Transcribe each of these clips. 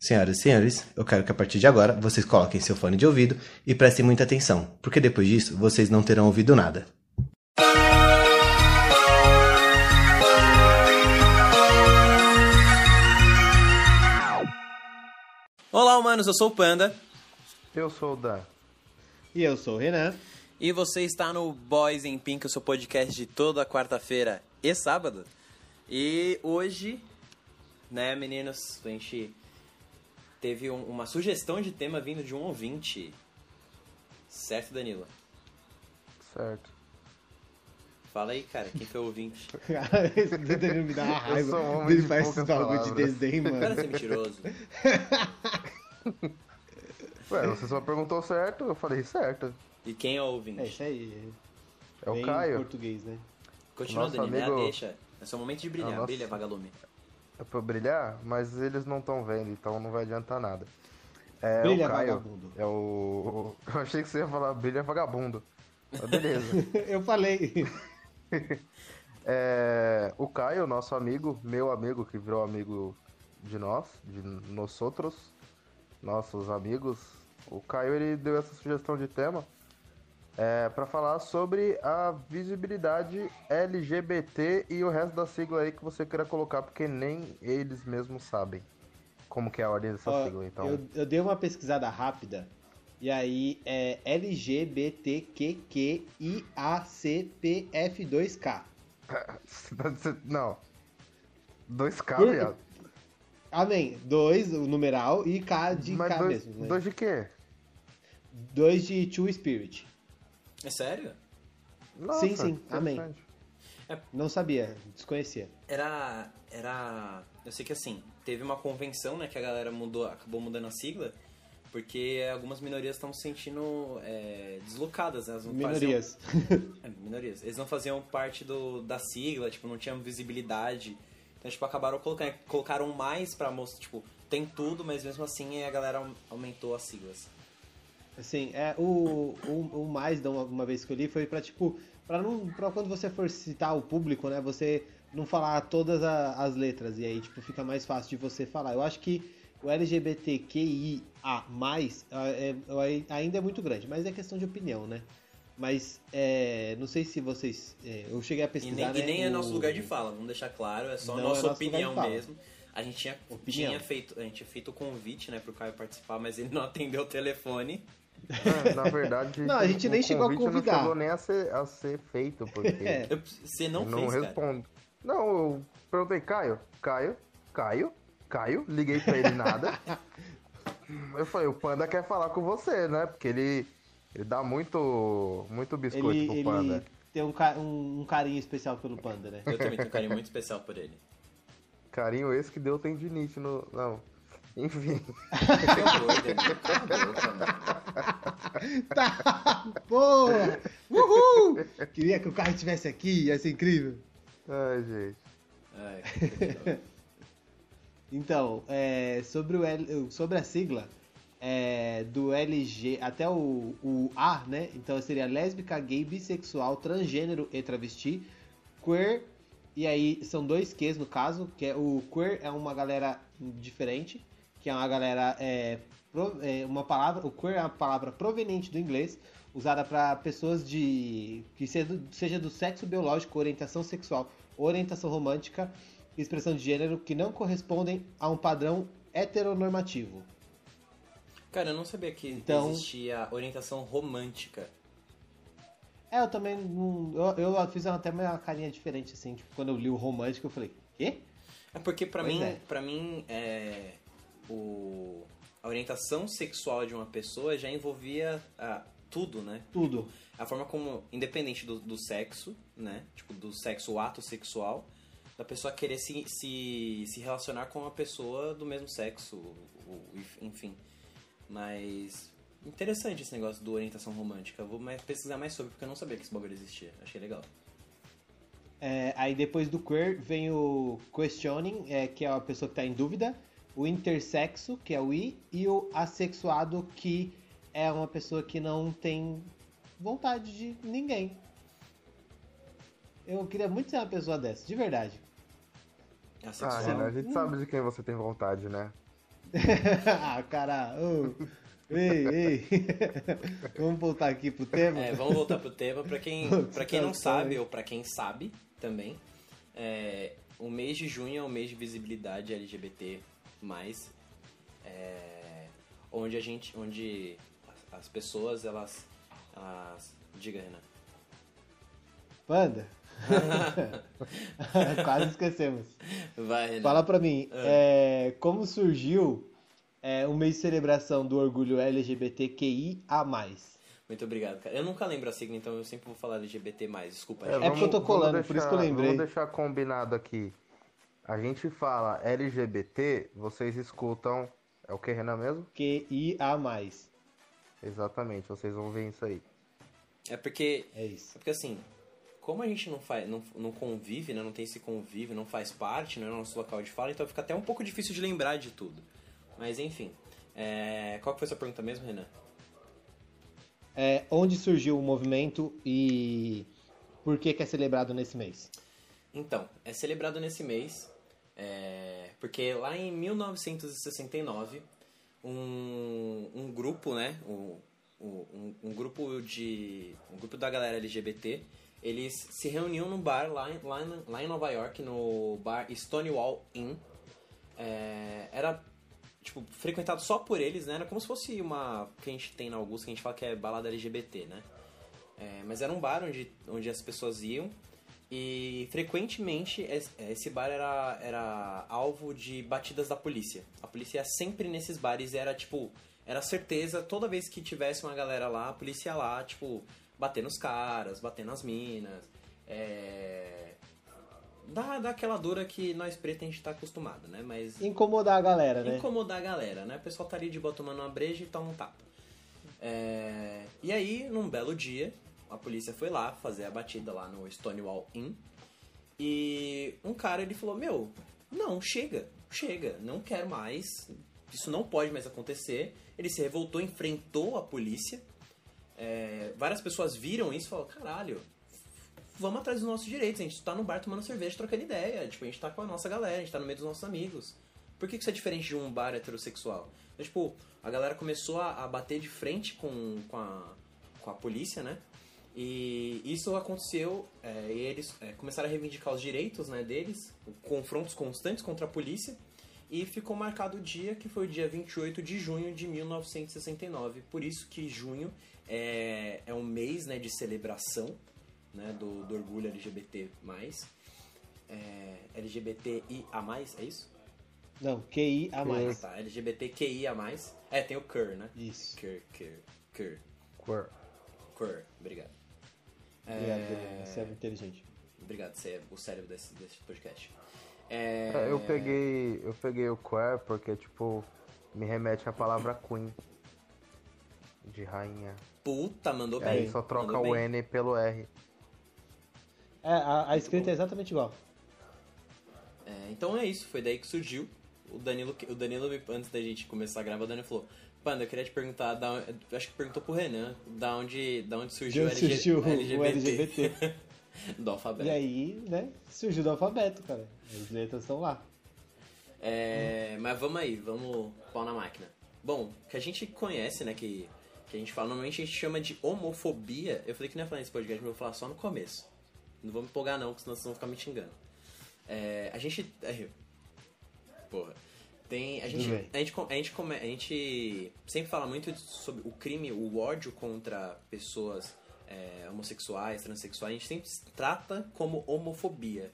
Senhoras e senhores, eu quero que a partir de agora vocês coloquem seu fone de ouvido e prestem muita atenção, porque depois disso vocês não terão ouvido nada. Olá, humanos, eu sou o Panda Eu sou o Dan. E eu sou o Renan. e você está no Boys in Pink, o seu podcast de toda quarta-feira e sábado. E hoje, né, meninos, a gente teve um- uma sugestão de tema vindo de um ouvinte. Certo, Danilo? Certo. Fala aí, cara, quem foi o ouvinte? Esse Danilo me dá uma raiva. sou um homem Ele faz esses bagulho de desenho, Para mano. ser mentiroso. Ué, você só perguntou certo, eu falei certo. E quem é o É ouvinte? isso aí. É o Bem Caio. português, né? Continua, Danilo, amigo- é, deixa. É seu momento de brilhar, É o nosso- brilha, vagalume. É pra brilhar, mas eles não estão vendo, então não vai adiantar nada. É Brilha, o Caio. vagabundo. É o. Eu achei que você ia falar brilha vagabundo. Mas beleza. Eu falei. É, o Caio, nosso amigo, meu amigo, que virou amigo de nós, de nós outros, nossos amigos. O Caio ele deu essa sugestão de tema é, para falar sobre a visibilidade LGBT e o resto da sigla aí que você queira colocar, porque nem eles mesmos sabem como que é a ordem dessa Ó, sigla. Então, eu, eu dei uma pesquisada rápida. E aí é LGBTQQIACPF2K. não. 2K, Por- viado. Amém. 2, o numeral, e K de Mas K dois, mesmo. Né? dois de quê? 2 de True Spirit. É sério? Nossa, Sim, sim, amém. interessante. Não sabia, desconhecia. Era. Era. Eu sei que assim, teve uma convenção, né, que a galera mudou, acabou mudando a sigla, porque algumas minorias estão se sentindo é, deslocadas, né? Elas não Minorias. Faziam, é, minorias. Eles não faziam parte do, da sigla, tipo, não tinham visibilidade. Então, tipo, acabaram colocando, colocaram mais pra mostrar, tipo, tem tudo, mas mesmo assim a galera aumentou as siglas. Assim, é, o, o, o mais da uma, uma vez que eu li foi pra, tipo, pra, não, pra quando você for citar o público, né, você não falar todas a- as letras, e aí, tipo, fica mais fácil de você falar. Eu acho que o LGBTQIA+, é, é, ainda é muito grande, mas é questão de opinião, né? Mas, é, não sei se vocês... é, eu cheguei a E pesquisar, nem, né, e nem é o- nosso lugar de fala, vamos deixar claro, é só Não a é nossa nosso opinião de mesmo. A gente tinha, Opinião. tinha feito, a gente tinha feito o convite, né, pro Caio participar, mas ele não atendeu o telefone. É, na verdade, Não, a gente nem chegou a convidar. Não chegou nem a ser, a ser feito, porque É. Eu- você não, não fez, cara. responde. Não, eu perguntei, Caio, Caio, Caio, Caio, liguei pra ele nada. Eu falei, o Panda quer falar com você, né? Porque ele, ele dá muito, muito biscoito Ele, pro ele Panda. tem um, um, um carinho especial pelo Panda, né? Eu também tenho um carinho muito especial por ele. Carinho esse que deu tendinite no... Não, enfim. Tá, porra! Uhul! Queria que o carro estivesse aqui, ia ser incrível. Ai, gente. Ai. Então, é, sobre, o L- sobre a sigla é, do LG até o, o A, né? Então seria lésbica, gay, bissexual, transgênero e travesti, queer, e aí são dois Qs no caso, que é o queer é uma galera diferente, que é uma galera é, pro- é uma palavra, o queer é uma palavra proveniente do inglês, usada para pessoas de que seja do, seja do sexo biológico, orientação sexual, orientação romântica, expressão de gênero que não correspondem a um padrão heteronormativo. Cara, eu não sabia que Então- existia orientação romântica. É, eu também eu, eu fiz até uma carinha diferente assim, tipo, quando eu li o romântico eu falei, quê? É porque pra Pois mim, é. para mim é o a orientação sexual de uma pessoa já envolvia ah, tudo, né? Tudo. A forma como, independente do, do sexo, né? Tipo, do sexo, o ato sexual, da pessoa querer se, se, se relacionar com uma pessoa do mesmo sexo, enfim. Mas. Interessante esse negócio do orientação romântica. Eu vou mais, pesquisar mais sobre, porque eu não sabia que esse bagulho existia. Achei legal. É, aí depois do queer vem o questioning, é, que é a pessoa que está em dúvida, o intersexo, que é o I, e o assexuado, que é uma pessoa que não tem vontade de ninguém. Eu queria muito ser uma pessoa dessa, de verdade. É Ah, sexual. Renan, a gente sabe de quem você tem vontade, né? ah, cara, ô, ei, ei. vamos voltar aqui pro tema? É, vamos voltar pro tema. Pra quem, pra quem não sabe, ou pra quem sabe também, é, o mês de junho é o mês de visibilidade LGBT+, é, onde a gente, onde as, as pessoas, elas, elas... Diga, Renan. Panda? Quase esquecemos. Vai, Renan. Fala pra mim, é, como surgiu é, o mês de celebração do orgulho LGBTQIA+. Muito obrigado, cara. Eu nunca lembro a sigla, então eu sempre vou falar LGBT+, desculpa. É, gente. porque eu tô colando, por isso que eu lembrei. Vamos deixar combinado aqui. A gente fala LGBT, vocês escutam. É o que, Renan mesmo? QIA+. Exatamente, vocês vão ver isso aí. É porque É isso. É porque assim, como a gente não, faz, não, não convive, né, não tem esse convívio, não faz parte, não é o nosso local de fala, então fica até um pouco difícil de lembrar de tudo. Mas enfim, é, qual que foi a sua pergunta mesmo, Renan? É, onde surgiu o movimento e por que, que é celebrado nesse mês? Então, é celebrado nesse mês, é, porque lá em 1969, um, um grupo, né, um, um, um grupo de, um grupo da galera LGBT, eles se reuniam num bar lá, lá, lá em Nova York, no bar Stonewall Inn. É, era tipo, frequentado só por eles, né? Era como se fosse uma que a gente tem na Augusta, que a gente fala que é balada LGBT, né? É, mas era um bar onde, onde as pessoas iam e frequentemente es- esse bar era, era alvo de batidas da polícia. A polícia ia sempre nesses bares e era tipo, era certeza, toda vez que tivesse uma galera lá, a polícia ia lá, tipo, bater nos caras, bater nas minas. É... Dá, dá aquela dura que nós pretos a gente tá acostumado, né? Mas Incomodar a galera, né? incomodar a galera, né? O pessoal tá ali de boa tomando uma breja e toma um tapa. É, E aí, num belo dia, a polícia foi lá fazer a batida lá no Stonewall Inn. E um cara, ele falou, meu, não, chega, chega, não quero mais, isso não pode mais acontecer. Ele se revoltou, enfrentou a polícia. É, várias pessoas viram isso e falaram, caralho, vamos atrás dos nossos direitos. A gente tá no bar tomando cerveja, trocando ideia. Tipo, a gente tá com a nossa galera, a gente tá no meio dos nossos amigos. Por que isso é diferente de um bar heterossexual? Então, tipo, a galera começou a, a bater de frente com, com, a, com a polícia, né? E isso aconteceu, é, e eles é, começaram a reivindicar os direitos né, deles, confrontos constantes contra a polícia, e ficou marcado o dia que foi o dia 28 de junho de 1969. Por isso que junho é, é um mês né, de celebração né, do, do orgulho LGBT+. É, LGBTIA+, é isso? Não, QIA+. Ah, tá, LGBTQIA+. É, tem o QUR, né? Isso. QUR, QUR, QUR, Queer. QUR, obrigado. Obrigado, É, você é inteligente. Obrigado, você é o cérebro desse, desse podcast. É, É, eu peguei. Eu peguei o queer porque, tipo, me remete à palavra queen. De rainha. Puta, mandou E bem. aí só troca mandou o bem. N pelo R. É, a, a escrita é exatamente igual. É, então é isso, foi daí que surgiu. O Danilo, o Danilo, antes da gente começar a gravar, o Danilo falou: Panda, eu queria te perguntar, da, acho que perguntou pro Renan, da onde, da onde surgiu, onde LG surgiu o LGBT. Do alfabeto. E aí, né, surgiu do alfabeto, cara. As letras estão lá. É, mas vamos aí, vamos pau na máquina. Bom, que a gente conhece, né, que, que a gente fala, normalmente a gente chama de homofobia. Eu falei que não ia falar nesse podcast, mas eu vou falar só no começo. Não vou me empolgar não, porque senão vocês vão ficar me xingando. É, a gente... é, porra. Tem, a, gente, a, gente, a, gente a gente sempre fala muito sobre o crime, o ódio contra pessoas é, homossexuais, transexuais. A gente sempre trata como homofobia.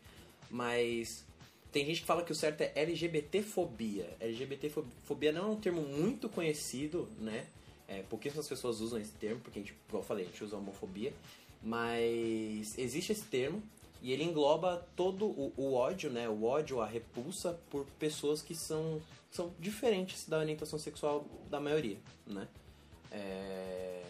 Mas tem gente que fala que o certo é LGBTfobia. LGBTfobia não é um termo muito conhecido, né? É, pouquíssimas pessoas usam esse termo, porque, a gente, como eu falei, a gente usa homofobia. Mas existe esse termo e ele engloba todo o, o ódio, né? O ódio, a repulsa por pessoas que são, são diferentes da orientação sexual da maioria, né? É,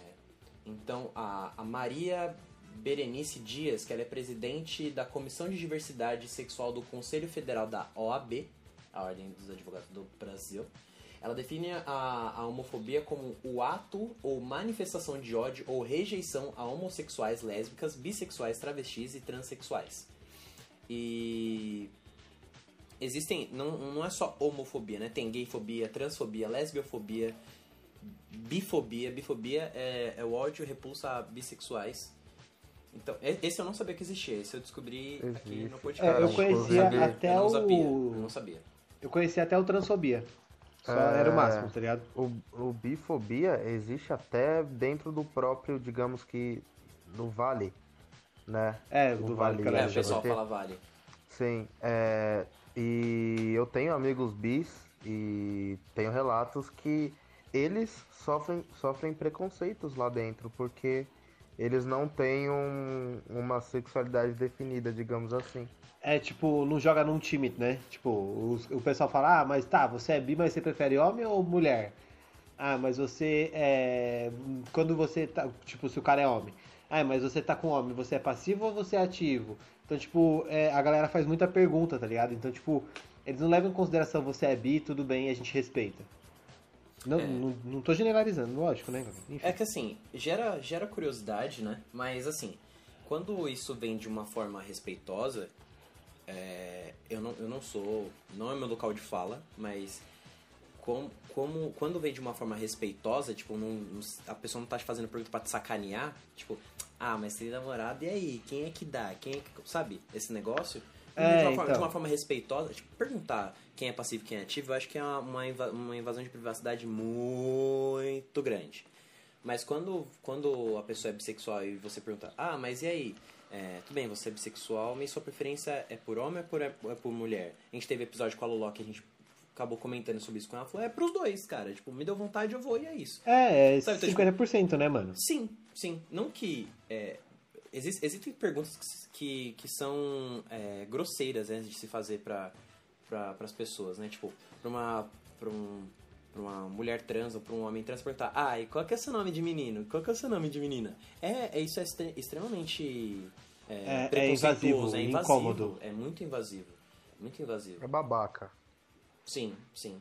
Então, a, a Maria Berenice Dias, que ela é presidente da Comissão de Diversidade Sexual do Conselho Federal da OAB, a Ordem dos Advogados do Brasil, ela define a, a homofobia como o ato ou manifestação de ódio ou rejeição a homossexuais, lésbicas, bissexuais, travestis e transexuais. E existem. Não, não é só homofobia, né? Tem gayfobia, transfobia, lesbiofobia, bifobia. Bifobia é, é o ódio e repulsa a bissexuais. Então, esse eu não sabia que existia. Esse eu descobri aqui Existe. no É, podcast. eu Cara, conhecia inclusive, até eu não sabia. Eu o. não sabia. Eu conhecia até o transfobia. Só É. era o máximo, tá ligado? O, o bifobia existe até dentro do próprio, digamos que, no Vale, né? É, O do Vale Vale É, o pessoal fala vale. Sim, é, e eu tenho amigos bis e tenho relatos que eles sofrem, sofrem preconceitos lá dentro, porque eles não têm um- uma sexualidade definida, digamos assim. É tipo, não joga num time, né? Tipo, os- o pessoal fala, ah, mas tá, você é bi, mas você prefere homem ou mulher? Ah, mas você é. Quando você tá. Tipo, se o cara é homem. Ah, mas você tá com homem, você é passivo ou você é ativo? Então, tipo, é, a galera faz muita pergunta, tá ligado? Então, tipo, eles não levam em consideração você é bi, tudo bem, a gente respeita. Não, É. não, não tô generalizando, lógico, né? Enfim. É que assim, gera, gera curiosidade, né? Mas assim, quando isso vem de uma forma respeitosa, é, eu, não, eu não sou. Não é meu local de fala, mas como, como quando vem de uma forma respeitosa, tipo, não, a pessoa não tá te fazendo pergunta pra te sacanear, tipo, ah, mas tem namorado, e aí? Quem é que dá? Quem é que. Sabe? Esse negócio. É, de, uma forma, então. de uma forma respeitosa, tipo, perguntar quem é passivo e quem é ativo, eu acho que é uma, uma invasão de privacidade muito grande. Mas quando, quando a pessoa é bissexual e você pergunta, ah, mas e aí? É, tudo bem, você é bissexual, mas sua preferência é por homem ou é por, é por mulher? A gente teve episódio com a Lolo que a gente acabou comentando sobre isso com ela. Falou, é pros dois, cara. Tipo, me deu vontade, eu vou e é isso. É, é Sabe, então, 50%, né, mano? Sim, sim. Não que. É, exis- existem perguntas que, que, são é, grosseiras né, de se fazer para pra, as pessoas, né? Tipo, pra uma, pra um, pra uma mulher trans ou pra um homem trans perguntar: ah, e qual que é o seu nome de menino? Qual que é o seu nome de menina? É, é isso é extre- extremamente. É, É- é preconceituoso, invasivo, é invasivo. incômodo. É muito invasivo. Muito invasivo. É babaca. Sim, sim.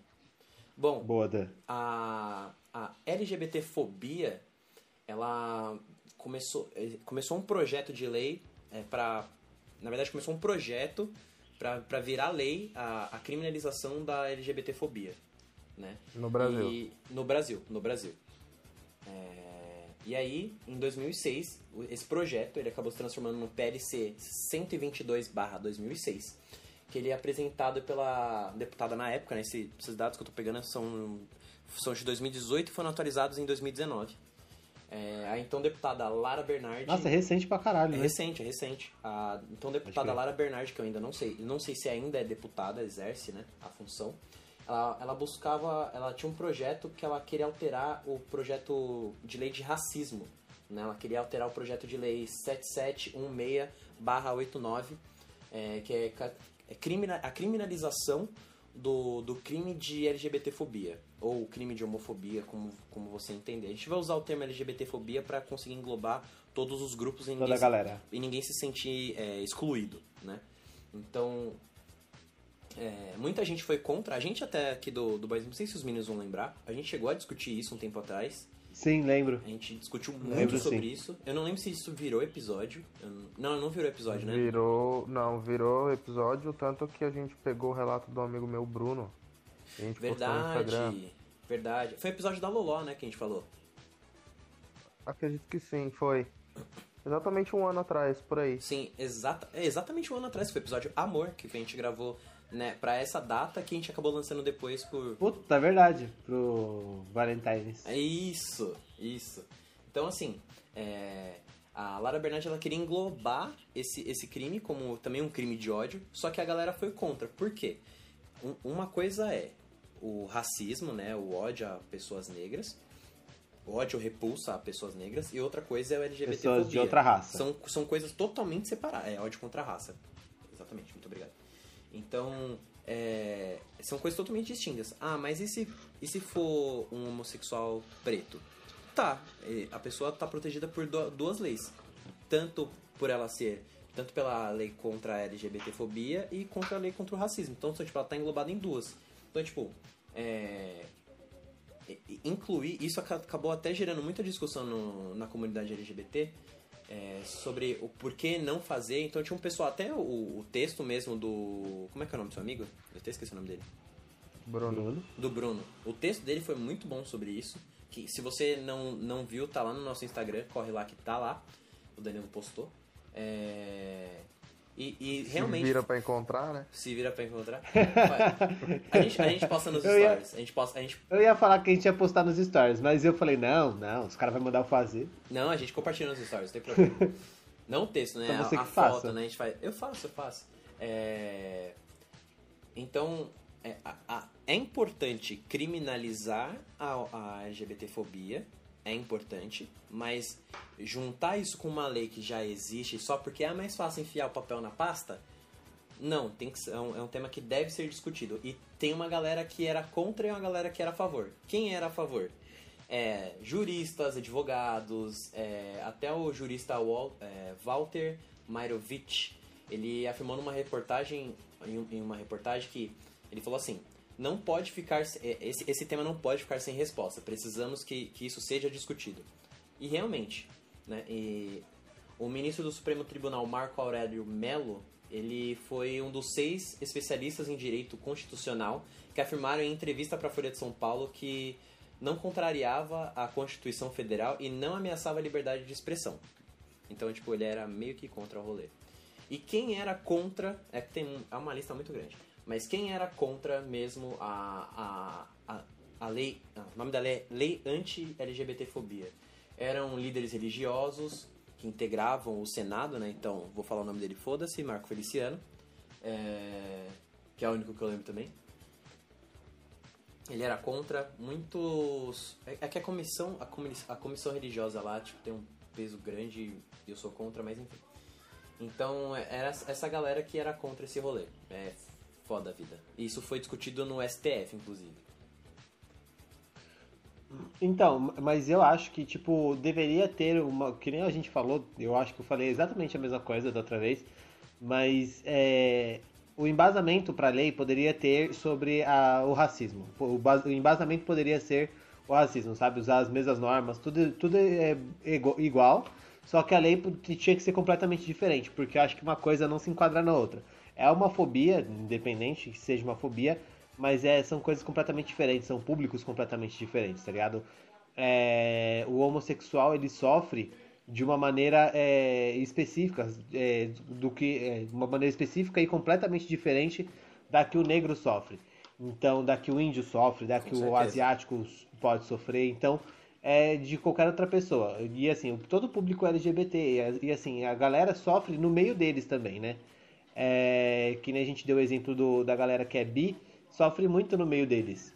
Bom, Boa, Dan. a, a LGBTfobia, ela começou, eh, começou um projeto de lei é, para na verdade começou um projeto para virar lei a, a criminalização da LGBTfobia, né? No Brasil. E, no Brasil, no Brasil. É, e aí, em 2006, o- esse projeto ele acabou se transformando no PLC 122/2006, que ele é apresentado pela deputada na época, né? Esse- esses dados que eu tô pegando são são de 2018 e foram atualizados em 2019. É, a então deputada Lara Bernardi Nossa, é recente pra caralho, é né? recente, é recente. A então deputada. Lara Bernardi, que eu ainda não sei, não sei se ainda é deputada, exerce, né, a função. Ela, ela buscava, ela tinha um projeto que ela queria alterar o projeto de lei de racismo, né? Ela queria alterar o projeto de lei 7716/89, é, que é, é crimina, a criminalização do, do crime de LGBTfobia ou crime de homofobia, como, como você entender. A gente vai usar o termo LGBTfobia para conseguir englobar todos os grupos e Toda ninguém, a se- galera. e ninguém se sentir é, excluído, né? Então, é, muita gente foi contra. A gente até aqui do, do Boys, não sei se os meninos vão lembrar, a gente chegou a discutir isso um tempo atrás. Sim, lembro. A gente discutiu muito Lembro, sobre sim. isso. Eu não lembro se isso virou episódio. Não, não, virou episódio, né? Virou. Não, virou episódio, tanto que a gente pegou o relato do amigo meu Bruno. A gente postou no Instagram. Verdade. Verdade. Foi episódio da Loló, né, que a gente falou. Acredito que sim, foi. Exatamente um ano atrás, por aí. Sim, exata, é exatamente um ano atrás. Foi o episódio Amor, que a gente gravou né, pra essa data que a gente acabou lançando depois por, Puta, é verdade. Pro Valentine's. É isso, isso. Então, assim, é, a Lara Bernardi ela queria englobar esse, esse crime como também um crime de ódio, só que a galera foi contra. Por quê? Um- uma coisa é o racismo, né, o ódio a pessoas negras, o ódio repulsa a pessoas negras, e outra coisa é o LGBT. Pessoas de outra raça. São, são coisas totalmente separadas. É ódio contra a raça. Exatamente, muito obrigado. Então, é, são coisas totalmente distintas. Ah, mas e se, e se for um homossexual preto? Tá, eh, a pessoa tá protegida por du- duas leis. Tanto por ela ser. Tanto pela lei contra a LGBTfobia e contra a lei contra o racismo. Então, tipo, ela tá englobada em duas. Então, tipo, é, incluir, isso aca- acabou até gerando muita discussão no- na comunidade LGBT, é, sobre o porquê não fazer. Então tinha um pessoal, até o, o texto mesmo do. Como é que é o nome do seu amigo? Eu até esqueci o nome dele. Bruno. Do Bruno. O texto dele foi muito bom sobre isso. Que se você não, não viu, tá lá no nosso Instagram, corre lá que tá lá. O Danilo postou. É... E, e realmente. Se vira pra encontrar, né? Se vira pra encontrar. Vai. a, gente, a gente posta nos Eu ia- stories. A gente posta. A gente, Eu ia falar que a gente ia postar nos stories, mas eu falei, não, não, os caras vão mandar eu fazer. não, a gente compartilha nos stories, não tem problema. não o texto, né? Então a, a foto, faça. né? A gente faz. Eu faço, eu faço. É... Então, é, a- a- é importante criminalizar a, a LGBTfobia. É importante, mas juntar isso com uma lei que já existe só porque é mais fácil enfiar o papel na pasta, não, tem que é, um, é um tema que deve ser discutido. E tem uma galera que era contra e uma galera que era a favor. Quem era a favor? É, juristas, advogados, é, até o jurista Wal, é, Walter Mairovich, ele afirmou numa reportagem, em, em uma reportagem que ele falou assim, não pode ficar, é, esse, esse tema não pode ficar sem resposta, precisamos que, que isso seja discutido. E realmente, né, e o ministro do Supremo Tribunal, Marco Aurélio Mello, ele foi um dos seis especialistas em direito constitucional que afirmaram em entrevista para a Folha de São Paulo que não contrariava a Constituição Federal e não ameaçava a liberdade de expressão. Então, tipo, ele era meio que contra o rolê. E quem era contra, é que tem uma lista muito grande, mas quem era contra mesmo a, a, a, a lei, ah, o nome da lei é Lei Anti-LGBTfobia? Eram líderes religiosos que integravam o Senado, né? Então, vou falar o nome dele, foda-se, Marco Feliciano, é, que é o único que eu lembro também. Ele era contra muitos. É é que a comissão, a, comi- a comissão religiosa lá tipo, tem um peso grande e eu sou contra, mas enfim. Então é- era essa galera que era contra esse rolê. É foda a vida. Isso foi discutido no STF, inclusive. Então, mas eu acho que, tipo, deveria ter uma. Que nem a gente falou, eu acho que eu falei exatamente a mesma coisa da outra vez, mas é, o embasamento para a lei poderia ter sobre a- o racismo. O, o embasamento poderia ser o racismo, sabe? Usar as mesmas normas, tudo, tudo é igu- igual, só que a lei tinha que ser completamente diferente, porque eu acho que uma coisa não se enquadra na outra. É uma fobia, independente que seja uma fobia, mas é, são coisas completamente diferentes, são públicos completamente diferentes, tá ligado? É, o homossexual ele sofre de uma maneira é, específica, é, do que é, uma maneira específica e completamente diferente da que o negro sofre. Então, da que o índio sofre, da que o asiático pode sofrer. Então, é de qualquer outra pessoa. E assim, todo o público LGBT e, e, assim, a galera sofre no meio deles também, né? É, que nem a gente deu o exemplo do, da galera que é bi, sofre muito no meio deles.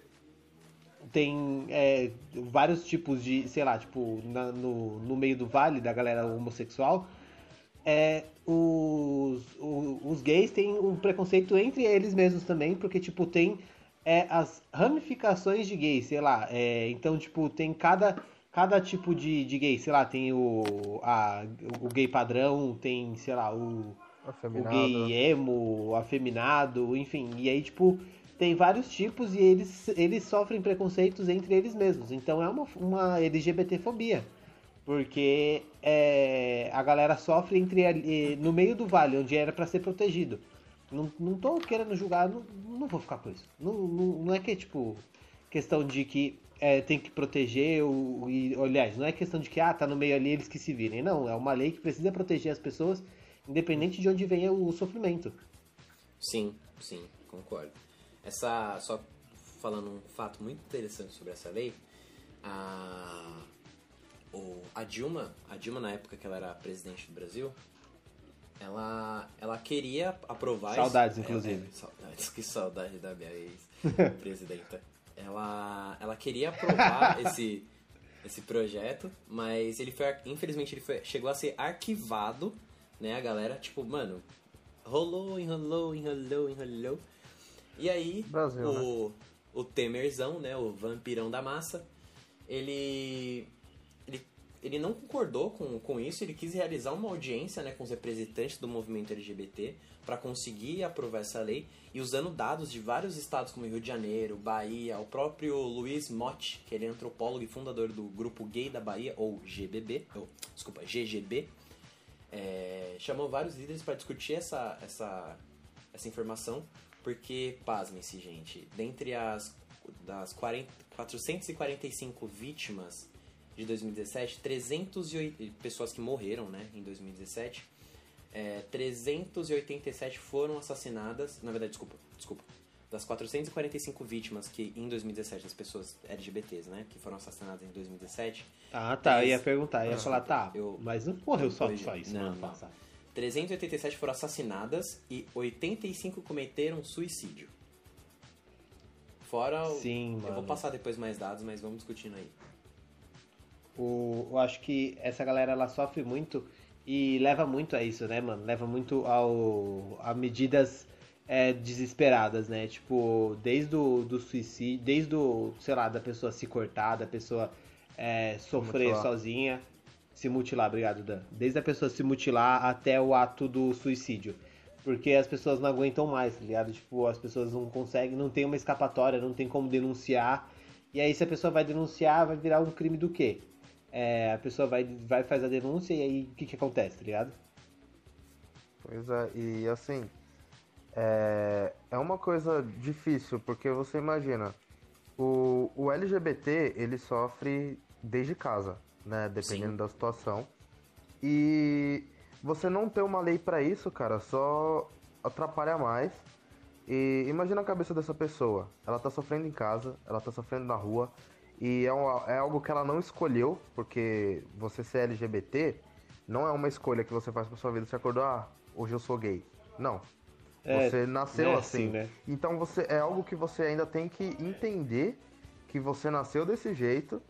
Tem é, vários tipos de, sei lá, tipo, na- no, no meio do vale da galera homossexual, é, os, o- os gays têm um preconceito entre eles mesmos também, porque, tipo, tem é, as ramificações de gays, sei lá. é, então, tipo, tem cada, cada tipo de, de gay, sei lá, tem o, a, o gay padrão, tem, sei lá, o, o Afeminado. gay emo, afeminado, enfim. E aí, tipo, tem vários tipos e eles, eles sofrem preconceitos entre eles mesmos. Então é uma, uma LGBTfobia. Porque é, a galera sofre entre no meio do vale, onde era pra ser protegido. Não, não tô querendo julgar, não, não vou ficar com isso. Não, não, não é que tipo questão de que é, tem que proteger o. E, aliás, não é questão de que ah, tá no meio ali eles que se virem. Não, é uma lei que precisa proteger as pessoas, independente de onde venha o sofrimento. Sim, sim, concordo. Essa, só falando um fato muito interessante sobre essa lei, a, o, a Dilma, a Dilma na época que ela era presidente do Brasil, ela, ela queria aprovar... Saudades, esse- inclusive. é, é, saudades, que saudade da minha ex-presidenta. ela, ela queria aprovar esse, esse projeto, mas ele foi, infelizmente, ele foi, chegou a ser arquivado, né, a galera, tipo, mano, rolou, enrolou, enrolou, enrolou. E aí, Brasil, o, o Temerzão, né, o vampirão da massa, ele, ele, ele não concordou com, com isso, ele quis realizar uma audiência né, com os representantes do movimento LGBT para conseguir aprovar essa lei e usando dados de vários estados como Rio de Janeiro, Bahia, o próprio Luiz Motti, que ele é antropólogo e fundador do grupo Gay da Bahia, ou GBB, ou, desculpa, GGB, é, chamou vários líderes para discutir essa, essa, essa informação, porque, pasmem-se, gente, dentre as das 40, 445 vítimas de 2017, 308 pessoas que morreram né, em 2017, é, 387 foram assassinadas, na verdade, desculpa, desculpa, das 445 vítimas que em 2017, das pessoas LGBTs, né, que foram assassinadas em 2017. Ah, tá, eu ia perguntar, eu ia Ah, falar, tá, eu- mas não morreu só, só isso não, no ano passado. 387 foram assassinadas e 85 cometeram suicídio. Fora o... Sim, Eu vou mano. passar depois mais dados, mas vamos discutindo aí. O, eu acho que essa galera ela sofre muito e leva muito a isso, né, mano? Leva muito ao, a medidas é, desesperadas, né? Tipo, desde o do suicídio, desde o, sei lá, da pessoa se cortar, da pessoa é, sofrer mutilar. sozinha, se mutilar, obrigado, Dan. Desde a pessoa se mutilar até o ato do suicídio. Porque as pessoas não aguentam mais, tá ligado? Tipo, as pessoas não conseguem, não tem uma escapatória, não tem como denunciar. E aí, se a pessoa vai denunciar, vai virar um crime do quê? É, a pessoa vai, vai fazer a denúncia e aí o que, que acontece, tá ligado? Pois é, e assim, é, é uma coisa difícil, porque você imagina, o, o LGBT, ele sofre desde casa, né, dependendo Sim. da situação, e você não ter uma lei pra isso, cara, só atrapalha mais, e imagina a cabeça dessa pessoa, ela tá sofrendo em casa, ela tá sofrendo na rua, e é, uma- é algo que ela não escolheu, porque você ser LGBT não é uma escolha que você faz pra sua vida. Você acordou, ah, hoje eu sou gay. Não. É, você nasceu né, assim. assim, né? Então você é algo que você ainda tem que entender que você nasceu desse jeito,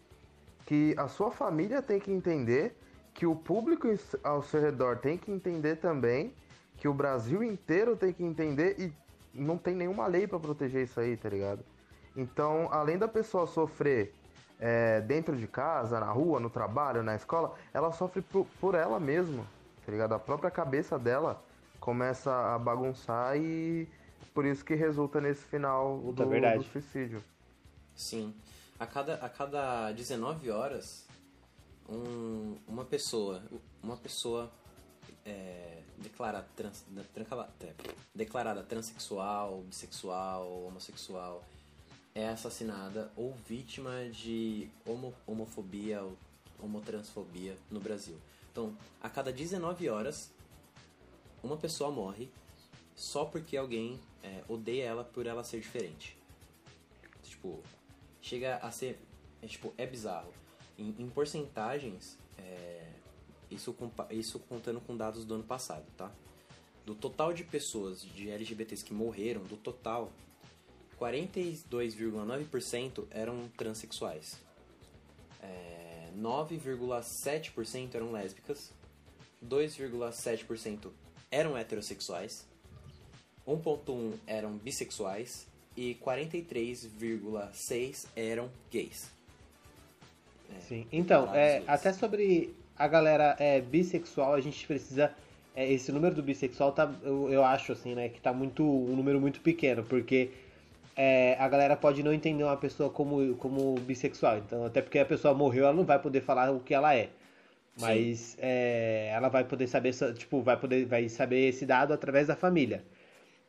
que a sua família tem que entender, que o público ao seu redor tem que entender também, que o Brasil inteiro tem que entender e não tem nenhuma lei pra proteger isso aí, tá ligado? Então, além da pessoa sofrer é, dentro de casa, na rua, no trabalho, na escola, ela sofre por, por ela mesma, tá ligado? A própria cabeça dela começa a bagunçar e por isso que resulta nesse final do, verdade. do suicídio. Sim. A cada, a cada 19 horas, um- uma pessoa, uma pessoa é, declarada, trans, é, declarada transexual, bissexual, homossexual, é assassinada ou vítima de homo, homofobia ou homotransfobia no Brasil. Então, a cada 19 horas, uma pessoa morre só porque alguém é, odeia ela por ela ser diferente. Tipo, chega a ser. É, tipo, é bizarro. Em, em porcentagens, é, isso, isso contando com dados do ano passado, tá? Do total de pessoas de LGBTs que morreram, do total, 42,9% eram transexuais. É, 9,7% eram lésbicas. 2,7% eram heterossexuais. 1,1% eram bissexuais. E 43,6% eram gays. É, Sim. Então, é, até sobre a galera é, bissexual, a gente precisa. é, esse número do bissexual tá, eu, eu acho assim, né, que tá muito um número muito pequeno, porque é, a galera pode não entender uma pessoa como, como bissexual. Então, até porque a pessoa morreu, ela não vai poder falar o que ela é. Mas é, ela vai poder saber, tipo, vai poder vai saber esse dado através da família.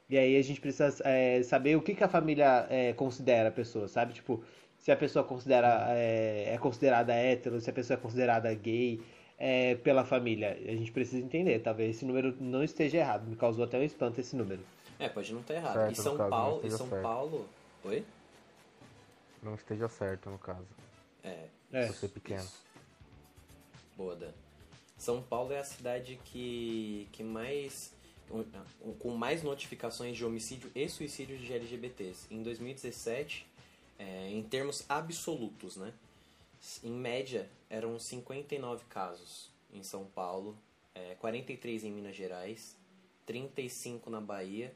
E aí a gente precisa é, saber o que, que a família é, considera a pessoa, sabe? Tipo, se a pessoa considera, é, é considerada hétero, se a pessoa é considerada gay é, pela família. A gente precisa entender. Talvez esse número não esteja errado. Me causou até um espanto esse número. É, pode não estar errado. Certo, e São caso, Paulo. E São certo. Paulo. Oi? Não esteja certo, no caso. É. É. Ser pequeno. Isso. Boa, Dan. São Paulo é a cidade que, que mais. com mais notificações de homicídio e suicídio de LGBTs. Em 2017, é, em termos absolutos, né? Em média, eram 59 casos em São Paulo, é, 43 em Minas Gerais, 35 na Bahia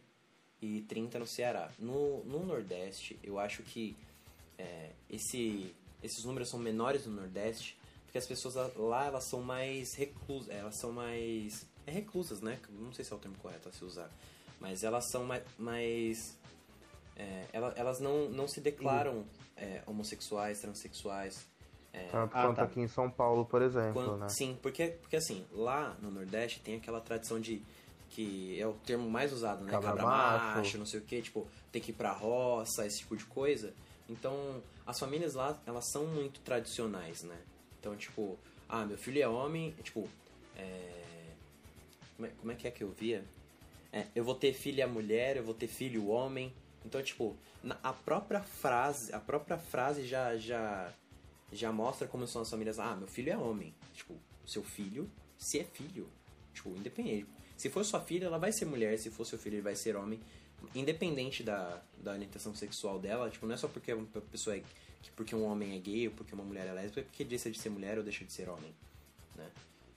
e 30 no Ceará. No, no Nordeste, eu acho que é, esse, esses números são menores no Nordeste, porque as pessoas lá- elas são mais reclusas, elas são mais é reclusas, né? Não sei se é o termo correto a se usar, mas elas são mais, mais é, ela- elas não, não se declaram é, homossexuais, transexuais. Tanto Ah, quanto tá. aqui em São Paulo, por exemplo, Quando- né? Sim, porque, porque assim, lá no Nordeste tem aquela tradição de. que é o termo mais usado, né? Cabra Cabra, macho. macho, não sei o que, tipo, tem que ir pra roça, esse tipo de coisa. Então, as famílias lá, elas são muito tradicionais, né? Então, tipo, ah, meu filho é homem, tipo, é... Como, é, como é que é que eu via? É, eu vou ter filha mulher, eu vou ter filho homem. Então, tipo, na- a própria frase, a própria frase já, já, já mostra como são as famílias. Ah, meu filho é homem. Tipo, seu filho, se é filho. Tipo, independente. Se for sua filha, ela vai ser mulher. Se for seu filho, ele vai ser homem. Independente da, da orientação sexual dela. Tipo, não é só porque uma pessoa é... que Porque um homem é gay ou porque uma mulher é lésbica. É porque deixa de ser mulher ou deixa de ser homem. Né?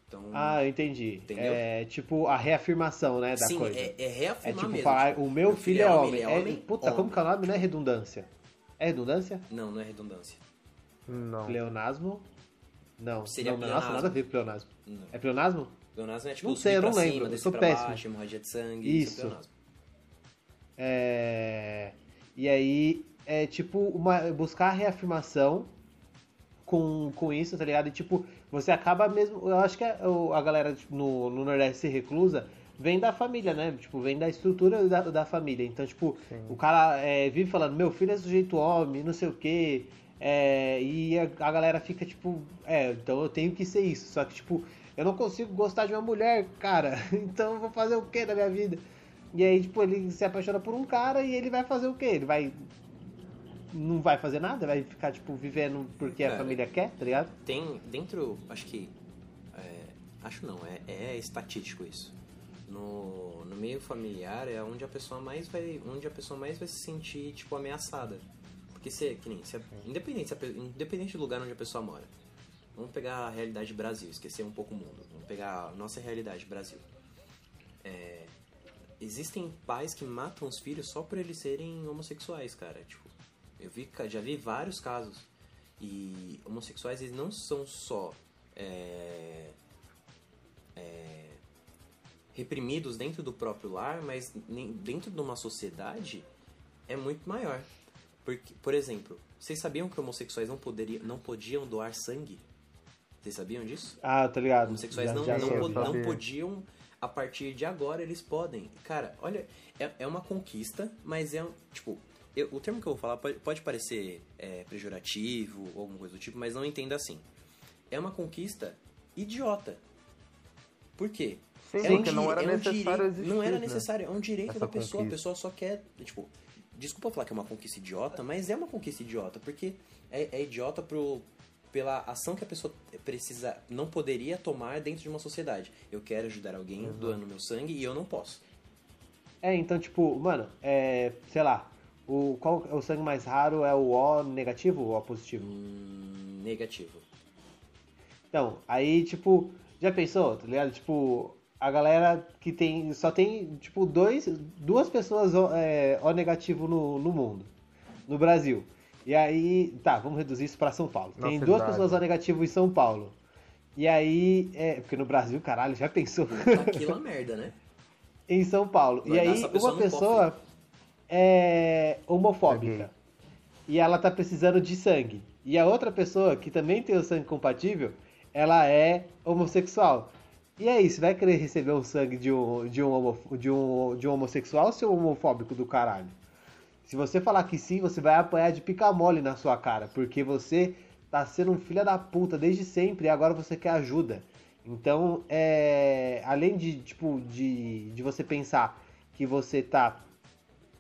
Então... Ah, eu entendi. Entendeu? É tipo a reafirmação, né, da sim, coisa. é, é É reafirmar tipo mesmo. falar, tipo, o meu filho é homem. ele É- homem, puta, homem. como que é o nome? Não é redundância. É redundância? Não, não é redundância. Não. Pleonasmo? Não. Seria não, Nossa, pleonasmo. nada a ver com pleonasmo. Não. É pleonasmo? Pleonasmo é tipo Não subir sei, eu pra não cima, lembro, eu descer sou pra péssimo. baixo, hemorragia de sangue, isso, Isso. é pleonasmo. É... E aí, é tipo, uma, buscar reafirmação com, com isso, tá ligado? E tipo, você acaba mesmo. Eu acho que a, o- a galera tipo, no, no Nordeste se reclusa vem da família, né? Tipo, vem da estrutura da, da família. Então, tipo, o cara é, vive falando, meu filho é sujeito homem, não sei o quê. É, e a, a galera fica tipo, é, então eu tenho que ser isso. Só que, tipo, eu não consigo gostar de uma mulher, cara. Então eu vou fazer o que da minha vida? E aí, tipo, ele se apaixona por um cara e ele vai fazer o quê? Ele vai. Não vai fazer nada? Vai ficar, tipo, vivendo porque a Cara. família quer, tá ligado? Tem dentro, acho que. é, acho não, é, é estatístico isso. No, no meio familiar é onde a pessoa mais vai. Onde a pessoa mais vai se sentir, tipo, ameaçada. Porque se, que nem, se a- independente, se independente do lugar onde a pessoa mora. Vamos pegar a realidade Brasil, esquecer um pouco o mundo. Vamos pegar a nossa realidade Brasil. É, existem pais que matam os filhos só por eles serem homossexuais, cara. Tipo, eu vi, já vi vários casos. E homossexuais, eles não são só é, é, reprimidos dentro do próprio lar, mas dentro de uma sociedade é muito maior. Porque, por exemplo, vocês sabiam que homossexuais não, poderiam, não podiam doar sangue? Vocês sabiam disso? Ah, tá ligado. Homossexuais Já- não, já não, não podiam, a partir de agora eles podem. Cara, olha, é, é uma conquista, mas é. Tipo, eu- o termo que eu vou falar pode, pode parecer é, pejorativo ou alguma coisa do tipo, mas não entenda assim. É uma conquista idiota. Por quê? Sim, É um porque não era é um necessário direito- existir. Não era né? necessário, é um direito Essa da pessoa. conquista. A pessoa só quer, tipo, desculpa falar que é uma conquista idiota, mas é uma conquista idiota, porque é, é idiota pro, pela ação que a pessoa precisa, não poderia tomar dentro de uma sociedade. Eu quero ajudar alguém doando meu sangue e eu não posso. É, então, tipo, mano, é. Sei lá. O, qual o sangue mais raro é o O negativo ou O positivo? Hum, negativo. Então, aí, tipo, já pensou, tá ligado? Tipo, a galera que tem. Só tem, tipo, dois, duas pessoas O, é, o negativo no, no mundo. No Brasil. E aí. Tá, vamos reduzir isso pra São Paulo. Na Tem duas cidade. pessoas O negativo em São Paulo. E aí. É, porque no Brasil, caralho, já pensou? Aquilo a merda, né? em São Paulo. E aí, uma pessoa é É homofóbica. gay. e ela tá precisando de sangue. E a outra pessoa, que também tem o sangue compatível, ela é homossexual. E aí, você vai querer receber um sangue de um, de um, homo, de um, de um homossexual ou seu homofóbico do caralho? Se você falar que sim, você vai apanhar de pica mole na sua cara, porque você tá sendo um filho da puta desde sempre e agora você quer ajuda. Então, é, além de, tipo, de, de você pensar que você tá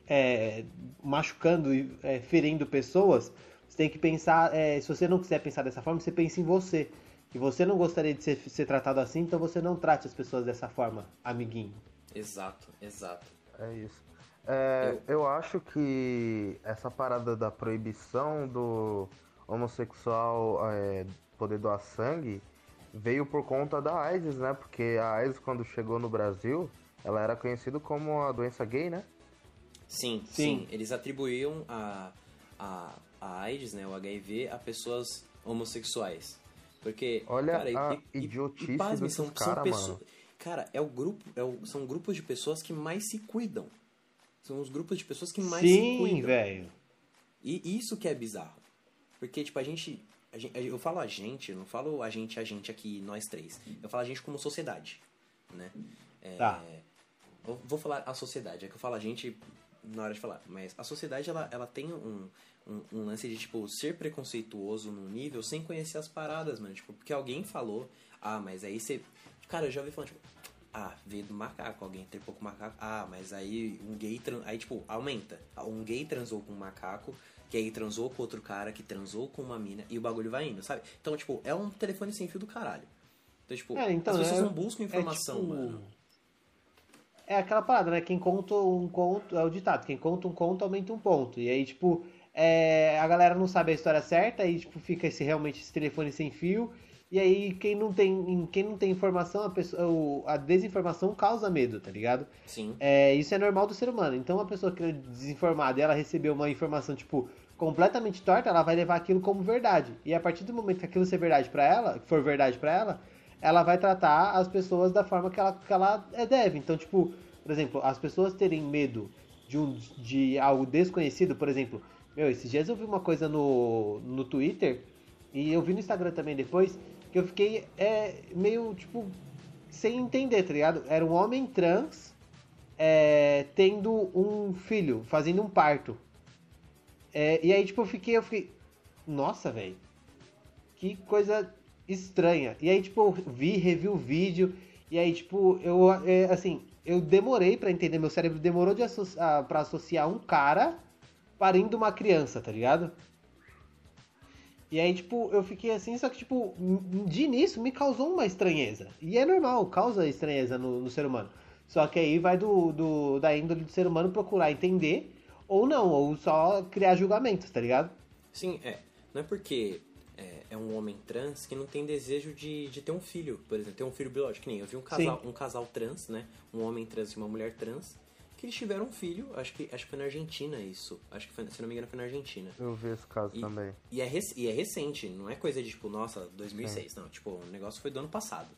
é, machucando e é, ferindo pessoas, você tem que pensar, é, se você não quiser pensar dessa forma, você pensa em você. Que você não gostaria de ser, ser tratado assim, então você não trate as pessoas dessa forma, amiguinho. Exato, exato. É isso. É, eu... acho que essa parada da proibição do homossexual é, poder doar sangue veio por conta da AIDS, né? Porque a AIDS, quando chegou no Brasil, ela era conhecida como a doença gay, né? Sim, Sim. sim. Eles atribuíam a, a, a AIDS, né, o HIV, a pessoas homossexuais. Porque, Olha cara, e- a e, e, idiotice e pasme, desses são, são cara, pessoas... mano. Cara, é o grupo, é o, são grupos de pessoas que mais se cuidam. São os grupos de pessoas que mais se Sim, cuidam. velho. E isso que é bizarro. Porque, tipo, a gente. a gente- eu falo a gente, eu não falo a gente, a gente aqui, nós três. Eu falo a gente como sociedade, né? É, Tá. vou falar a sociedade, é que eu falo a gente na hora de falar, mas a sociedade ela, ela tem um, um, um lance de tipo ser preconceituoso num nível sem conhecer as paradas, mano. Tipo, porque alguém falou, ah, mas aí você. Cara, eu já ouvi falando, tipo, ah, veio do macaco, alguém tem pouco macaco. Ah, mas aí um gay tran... Aí, tipo, aumenta. Um gay transou com um macaco, que aí transou com outro cara, que transou com uma mina, e o bagulho vai indo, sabe? Então, tipo, é um telefone sem fio do caralho. Então, tipo, É, então, as pessoas é- não buscam informação, é tipo- mano. É aquela parada, né? Quem conta um conto, é o ditado, quem conta um conto aumenta um ponto. E aí, tipo, é, a galera não sabe a história certa e, tipo, fica esse, realmente esse telefone sem fio. E aí, quem não tem, quem não tem informação, a, pessoa, a desinformação causa medo, tá ligado? Sim. É, isso é normal do ser humano. Então, uma pessoa que é desinformada e ela recebeu uma informação, tipo, completamente torta, ela vai levar aquilo como verdade. E a partir do momento que aquilo ser verdade pra ela, que for verdade pra ela, ela vai tratar as pessoas da forma que ela, que ela é, deve. Então, tipo, por exemplo, as pessoas terem medo de, um, de algo desconhecido, por exemplo, meu, esses dias eu vi uma coisa no, no Twitter e eu vi no Instagram também depois, que eu fiquei é, meio, tipo, sem entender, tá ligado? Era um homem trans é, tendo um filho, fazendo um parto. É, e aí, tipo, eu fiquei, eu fiquei, nossa, velho, que coisa estranha. E aí, tipo, eu vi, revi o vídeo, e aí, tipo, eu, é, assim, eu demorei pra entender, meu cérebro demorou de pra associar um cara parindo uma criança, tá ligado? E aí, tipo, eu fiquei assim, só que, tipo, de início me causou uma estranheza. E é normal, causa estranheza no, no ser humano. Só que aí vai do, do, da índole do ser humano procurar entender, ou não, ou só criar julgamentos, tá ligado? Sim, é. Não é porque é, um homem trans que não tem desejo de, de ter um filho, por exemplo, ter um filho biológico. Que nem eu vi um casal, um casal trans, né? Um homem trans e uma mulher trans, que eles tiveram um filho, acho que, acho que foi na Argentina isso. Acho que foi, se não me engano, foi na Argentina. Eu vi esse caso E, também. e, é, rec- e é recente, não é coisa de tipo, nossa, 2006, não. Tipo, o negócio foi do ano passado.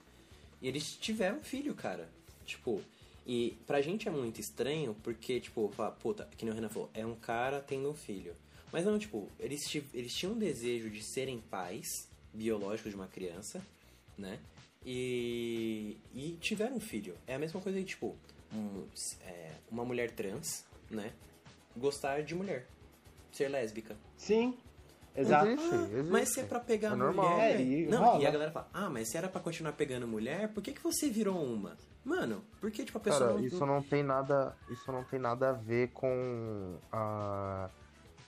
E eles tiveram um filho, cara. Tipo, e pra gente é muito estranho porque, tipo, fala, puta, que nem o Renan falou, é um cara tendo um filho. Mas não, tipo, eles, eles tinham um desejo de serem pais biológicos de uma criança, né? E, e tiveram um filho. É a mesma coisa que, tipo, um- é, uma mulher trans, né? Gostar de mulher. Ser lésbica. Sim, exato. Existe, existe. Mas se é pra pegar É normal. mulher. É, e não, rola. e a galera fala, ah, mas se era pra continuar pegando mulher, por que, que você virou uma? Mano, porque tipo a pessoa. Cara, isso não tem nada, isso não tem nada a ver com a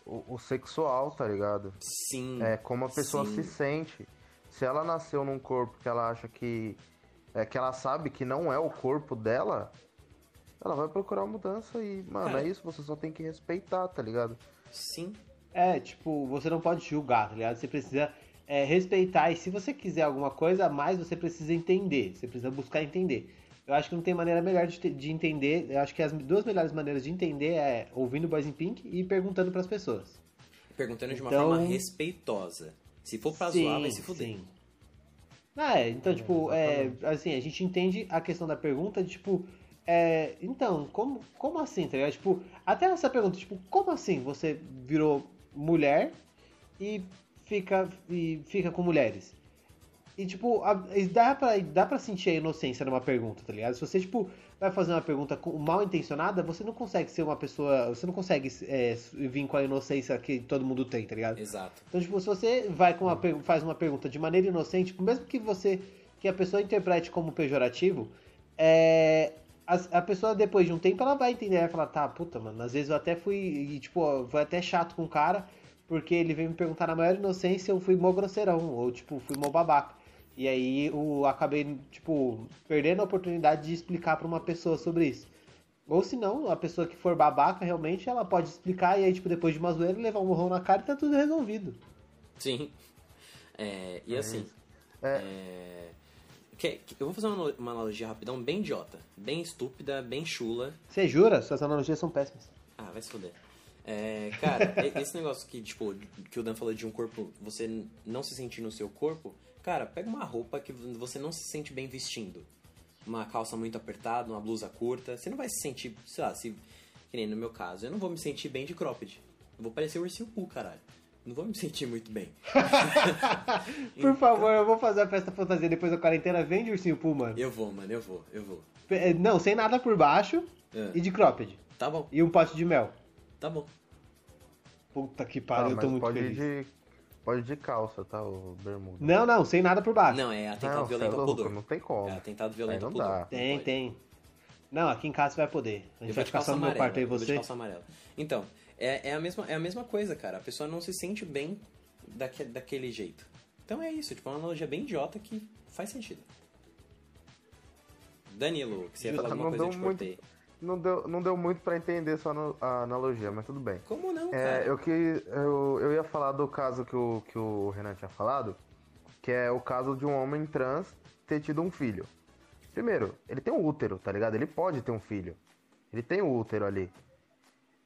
o, o sexual, tá ligado? Sim. É como a pessoa Sim. se sente. Se ela nasceu num corpo que ela acha que é que ela sabe que não é o corpo dela, ela vai procurar mudança e, mano, Cara. é isso, você só tem que respeitar, tá ligado? Sim. É, tipo, você não pode julgar, tá ligado? Você precisa é, respeitar. E se você quiser alguma coisa a mais, você precisa entender. Você precisa buscar entender. Eu acho que não tem maneira melhor de, de entender. Eu acho que as duas melhores maneiras de entender é ouvindo Boys in Pink e perguntando pras pessoas. Perguntando de uma Então- forma respeitosa. Se for pra zoar, vai se fuder. sim. Ah, é, então, tipo, é, assim, a gente entende a questão da pergunta de, tipo, é, então, como, como assim, tá ligado? Tipo, até essa pergunta, tipo, como assim você virou mulher e fica, e fica com mulheres? E, tipo, a- dá pra, dá pra sentir a inocência numa pergunta, tá ligado? Se você, tipo, vai fazer uma pergunta mal intencionada, você não consegue ser uma pessoa, você não consegue é, vir com a inocência que todo mundo tem, tá ligado? Exato. Então, tipo, se você vai com uma, faz uma pergunta de maneira inocente, tipo, mesmo que você que a pessoa interprete como pejorativo, é, a, a pessoa depois de um tempo ela vai entender, vai falar, tá, puta, mano, às vezes eu até fui, e, tipo, foi até chato com o cara, porque ele veio me perguntar na maior inocência, eu fui mó grosseirão, ou tipo, fui mó babaca. E aí eu acabei, tipo, perdendo a oportunidade de explicar pra uma pessoa sobre isso. Ou se não, a pessoa que for babaca, realmente, ela pode explicar e aí, tipo, depois de uma zoeira, levar um morrão na cara e tá tudo resolvido. Sim. É, e assim. É. é, eu vou fazer uma, analogia rapidão, bem idiota. Bem estúpida, bem chula. Você jura? Suas analogias são péssimas. Ah, vai se foder. É, cara, esse negócio que, tipo, que o Dan falou de um corpo, você não se sentir no seu corpo, cara, pega uma roupa que você não se sente bem vestindo. Uma calça muito apertada, uma blusa curta. Você não vai se sentir, sei lá, se. Que nem no meu caso, eu não vou me sentir bem de cropped. Eu vou parecer o ursinho Pooh, caralho. não vou me sentir muito bem. Por favor, eu vou fazer a festa fantasia depois da quarentena. Vende ursinho Poo, mano. Eu vou, mano, eu vou, eu vou. É, Não, sem nada por baixo É. e de cropped. Tá bom, E um pote de mel. tá bom. Puta que Ah, pariu, eu mas tô muito pode feliz. ir de. Pode ir de calça, tá? O bermuda. Não, não, sem nada por baixo. Não, é atentado Não, é violento ao louco, pudor. não tem como. É atentado violento ao não pudor. dá. Tem, Pode. tem. Não, aqui em casa você vai poder. A gente vai ficar calça só no meu amarela. quarto aí eu vou de você. calça amarela. Então, é, é, a mesma, é a mesma coisa, cara. A pessoa não se sente bem daque, daquele jeito. Então é isso, tipo, é uma analogia bem idiota que faz sentido. Danilo, que você ia falar alguma Não coisa, eu te muito- cortei. Não deu, não deu muito pra entender só no- a analogia, mas tudo bem. Como não, É, cara? eu, que, eu, eu ia falar do caso que o, que o Renan tinha falado, que é o caso de um homem trans ter tido um filho. Primeiro, ele tem um útero, tá ligado? Ele pode ter um filho. Ele tem o útero ali.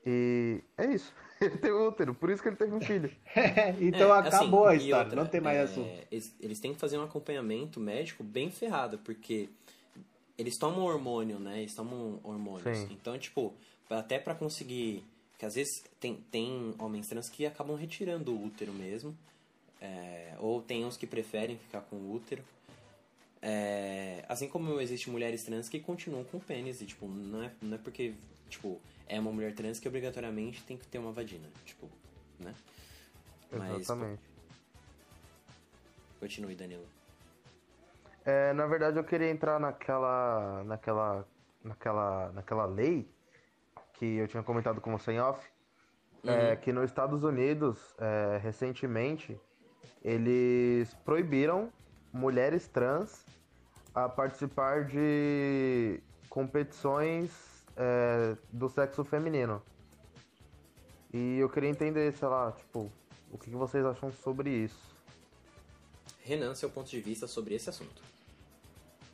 E é isso. Ele tem o útero, por isso que ele teve um filho. então É, acabou assim, a história, outra, não tem mais é, assunto. Eles, eles têm que fazer um acompanhamento médico bem ferrado, porque eles tomam hormônio, né? Eles tomam hormônios. Sim. Então, tipo, até pra conseguir. Que às vezes tem, tem homens trans que acabam retirando o útero mesmo. é, ou tem uns que preferem ficar com o útero. É, assim como existem mulheres trans que continuam com pênis. E, tipo, não é, não é porque, tipo, é uma mulher trans que obrigatoriamente tem que ter uma vagina. Tipo, né? Mas, Exatamente. Continue, Danilo. É, na verdade, eu queria entrar naquela, naquela, naquela, naquela lei que eu tinha comentado com você em off, é, que nos Estados Unidos, é, recentemente, eles proibiram mulheres trans a participar de competições é, do sexo feminino. E eu queria entender, sei lá, tipo, o que vocês acham sobre isso? Renan, seu ponto de vista sobre esse assunto.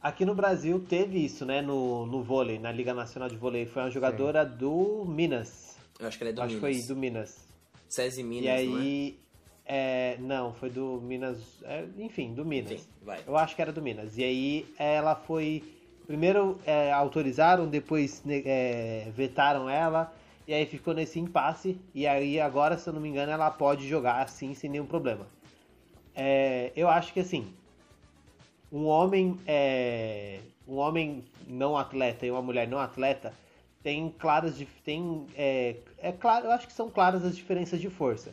Aqui no Brasil teve isso, né, no, no vôlei, na Liga Nacional de Vôlei. Foi uma jogadora do Minas. Eu acho que ele é do Acho que Minas. foi do Minas. SESI Minas, e não é? aí. é, não, foi do Minas. é, enfim, do Minas. Enfim, vai. Eu acho que era do Minas. E aí ela foi. Primeiro é, autorizaram, depois ne- é, vetaram ela. E aí ficou nesse impasse. E aí agora, se eu não me engano, ela pode jogar assim sem nenhum problema. É, eu acho que assim. Um homem. é, um homem não atleta e uma mulher não atleta tem claras tem é, é claro eu acho que são claras as diferenças de força.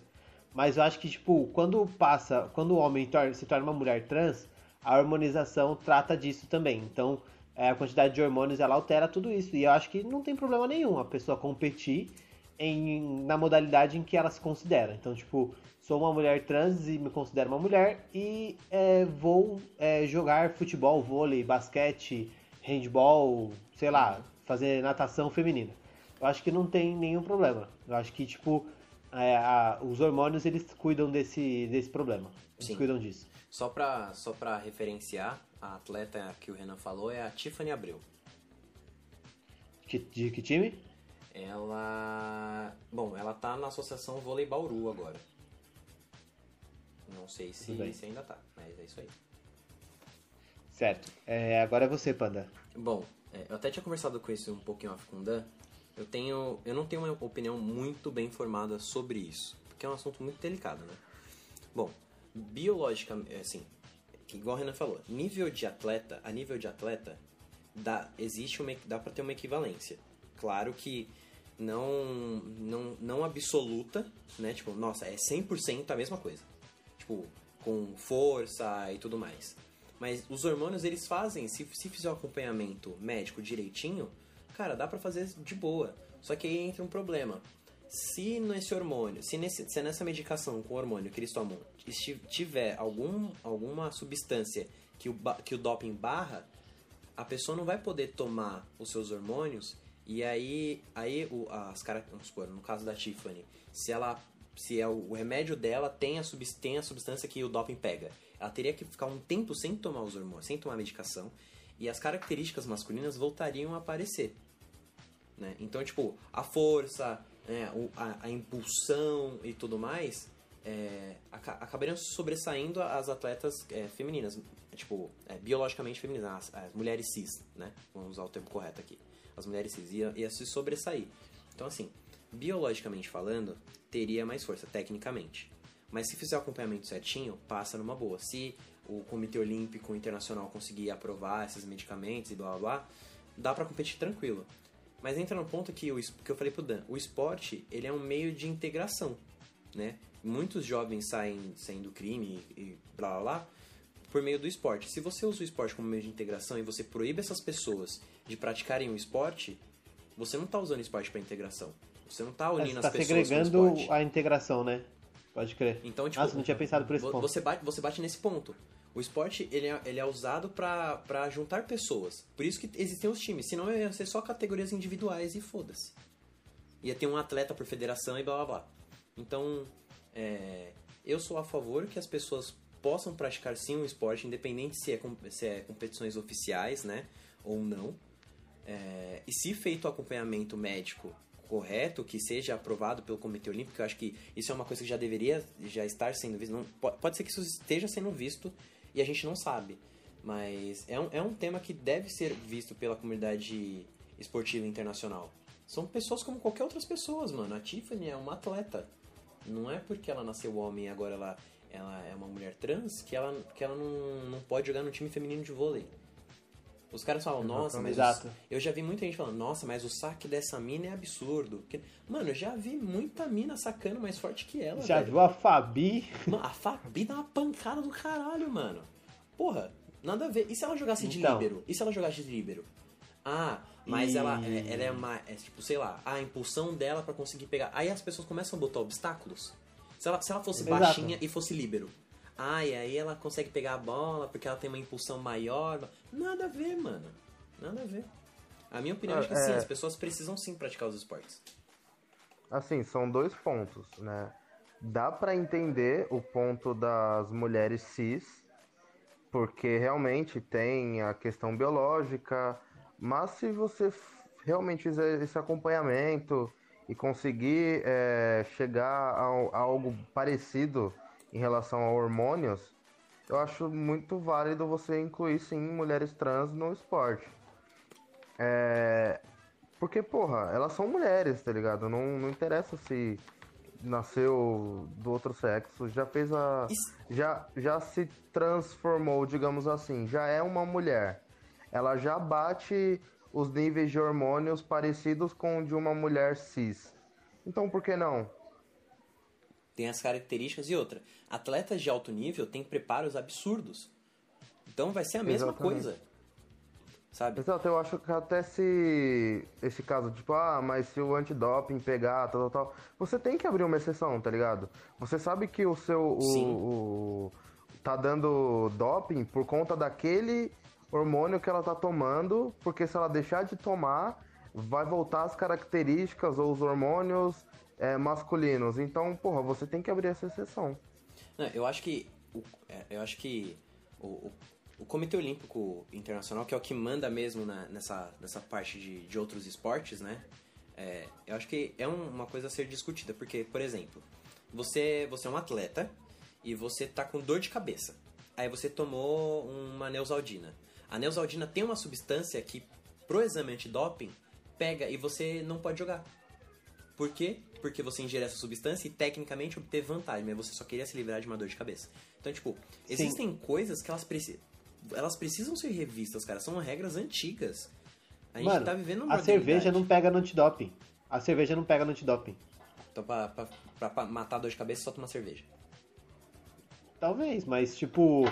Mas eu acho que tipo quando passa quando o homem tor- se torna uma mulher trans a hormonização trata disso também. Então é, a quantidade de hormônios ela altera tudo isso. E eu acho que não tem problema nenhum a pessoa competir em, na modalidade em que ela se considera. Então tipo sou uma mulher trans e me considero uma mulher e é, vou é, jogar futebol vôlei basquete handball sei lá fazer natação feminina eu acho que não tem nenhum problema. Eu acho que, tipo, é, a- os hormônios, eles cuidam desse, desse problema. Eles Sim. cuidam disso. Só pra, só pra referenciar, a atleta que o Renan falou é a Tiffany Abreu. Que, de que time? Ela. Bom, ela tá na Associação Vôlei Bauru agora. Não sei se, se ainda tá, mas é isso aí. Certo. É, agora é você, Panda. Bom, é, eu até tinha conversado com isso um pouquinho off com o Dan. Eu tenho. Eu não tenho uma opinião muito bem formada sobre isso. Porque é um assunto muito delicado, né? Bom, biologicamente, assim, que igual o Renan falou, nível de atleta, a nível de atleta, dá, existe uma, dá pra ter uma equivalência. Claro que não, não, não absoluta, né? Tipo, nossa, é 100% a mesma coisa. Tipo, com força e tudo mais. Mas os hormônios, eles fazem, se, se fizer o acompanhamento médico direitinho, cara, dá pra fazer de boa. Só que aí entra um problema. Se nesse hormônio, se, nesse, se nessa medicação com hormônio que eles tomam tiver algum, alguma substância que o, que o doping barra, a pessoa não vai poder tomar os seus hormônios e aí, aí o, as vamos supor, no caso da Tiffany, se ela se é o, remédio dela tem a, tem a substância que o doping pega, ela teria que ficar um tempo sem tomar os hormônios, sem tomar a medicação e as características masculinas voltariam a aparecer. Né? Então, tipo, a força, né, a, a impulsão e tudo mais é, aca- acabariam sobressaindo as atletas é, femininas, tipo, é, biologicamente femininas, as, as mulheres cis, né? Vamos usar o termo correto aqui. As mulheres cis ia, ia se sobressair. Então, assim, biologicamente falando, teria mais força, tecnicamente. Mas se fizer o acompanhamento certinho, passa numa boa. Se o Comitê Olímpico Internacional conseguir aprovar esses medicamentos e blá blá blá, dá pra competir tranquilo. Mas entra no ponto que, o, que eu falei pro Dan, o esporte, ele é um meio de integração, né? Muitos jovens saem, saem do crime e, blá blá blá por meio do esporte. Se você usa o esporte como meio de integração e você proíbe essas pessoas de praticarem o esporte, você não tá usando o esporte pra integração. Você não tá unindo Você as tá pessoas segregando com o esporte. a integração, né? Pode crer. Então, tipo, Nossa, não tinha pensado por esse vo- ponto. Você bate, você bate nesse ponto. O esporte, ele é, ele é usado pra juntar pessoas. Por isso que existem os times. Senão ia ser só categorias individuais e foda-se. Ia ter um atleta por federação e blá blá blá. Então, é, eu sou a favor que as pessoas possam praticar sim um esporte, independente se é, se é competições oficiais, né? Ou não. É, e se feito o acompanhamento médico correto, que seja aprovado pelo Comitê Olímpico, eu acho que isso é uma coisa que já deveria já estar sendo visto. Não, po- pode ser que isso esteja sendo visto e a gente não sabe. Mas é um, é um tema que deve ser visto pela comunidade esportiva internacional. São pessoas como qualquer outras pessoas, mano. A Tiffany é uma atleta. Não é porque ela nasceu homem e agora ela, ela é uma mulher trans que ela, que ela não, não pode jogar no time feminino de vôlei. Os caras falam, nossa, mas Exato. eu já vi muita gente falando, nossa, mas o saque dessa mina é absurdo. Que- Mano, eu já vi muita mina sacando mais forte que ela. Já velho. viu a Fabi? Mano, a Fabi dá uma pancada do caralho, mano. Porra, nada a ver. E se ela jogasse de Então. líbero? E se ela jogasse de líbero? Ah, mas E- ela, é- ela é uma. É, tipo, sei lá, a impulsão dela pra conseguir pegar. Aí as pessoas começam a botar obstáculos. Se ela, se ela fosse Exato. baixinha e fosse líbero. Ah, e aí ela consegue pegar a bola porque ela tem uma impulsão maior. Nada a ver, mano. Nada a ver. A minha opinião é que É, sim, é. as pessoas precisam sim praticar os esportes. Assim, são dois pontos, né? Dá pra entender o ponto das mulheres cis, porque realmente tem a questão biológica, mas se você realmente fizer esse acompanhamento e conseguir é, chegar ao- a, algo parecido em relação a hormônios, eu acho muito válido você incluir sim mulheres trans no esporte. É, porque, porra, elas são mulheres, tá ligado? Não, não interessa se nasceu do outro sexo, já fez a. Isso- Já, já se transformou, digamos assim, já é uma mulher. Ela já bate os níveis de hormônios parecidos com o de uma mulher cis. Então por que não? Tem as características e outra. Atletas de alto nível têm preparos absurdos. Então vai ser a mesma Exatamente. coisa. Sabe? Exato, eu acho que até se esse caso, tipo, ah, mas se o antidoping pegar, tal, tal, tal, você tem que abrir uma exceção, tá ligado? Você sabe que o seu. O, o- tá dando doping por conta daquele hormônio que ela tá tomando, porque se ela deixar de tomar, vai voltar as características ou os hormônios é, masculinos. Então, porra, você tem que abrir essa exceção. Não, eu acho que. o- é, eu acho que o, o, o Comitê Olímpico Internacional, que é o que manda mesmo na- nessa, nessa parte de, de outros esportes, né? É, eu acho que é um- uma coisa a ser discutida, porque, por exemplo, você, você é um atleta e você tá com dor de cabeça. Aí você tomou uma Neusaldina. A Neusaldina tem uma substância que, pro exame antidoping, pega e você não pode jogar. Por quê? Porque você ingere essa substância e tecnicamente obteve vantagem, mas você só queria se livrar de uma dor de cabeça. Então, tipo, existem coisas que elas precisam. Elas precisam ser revistas, cara. São regras antigas. A gente Mano, tá vivendo uma a cerveja não pega no antidoping. A cerveja não pega no antidoping. Então, pra, pra, pra- pra matar a dor de cabeça, só toma cerveja. Talvez, mas tipo,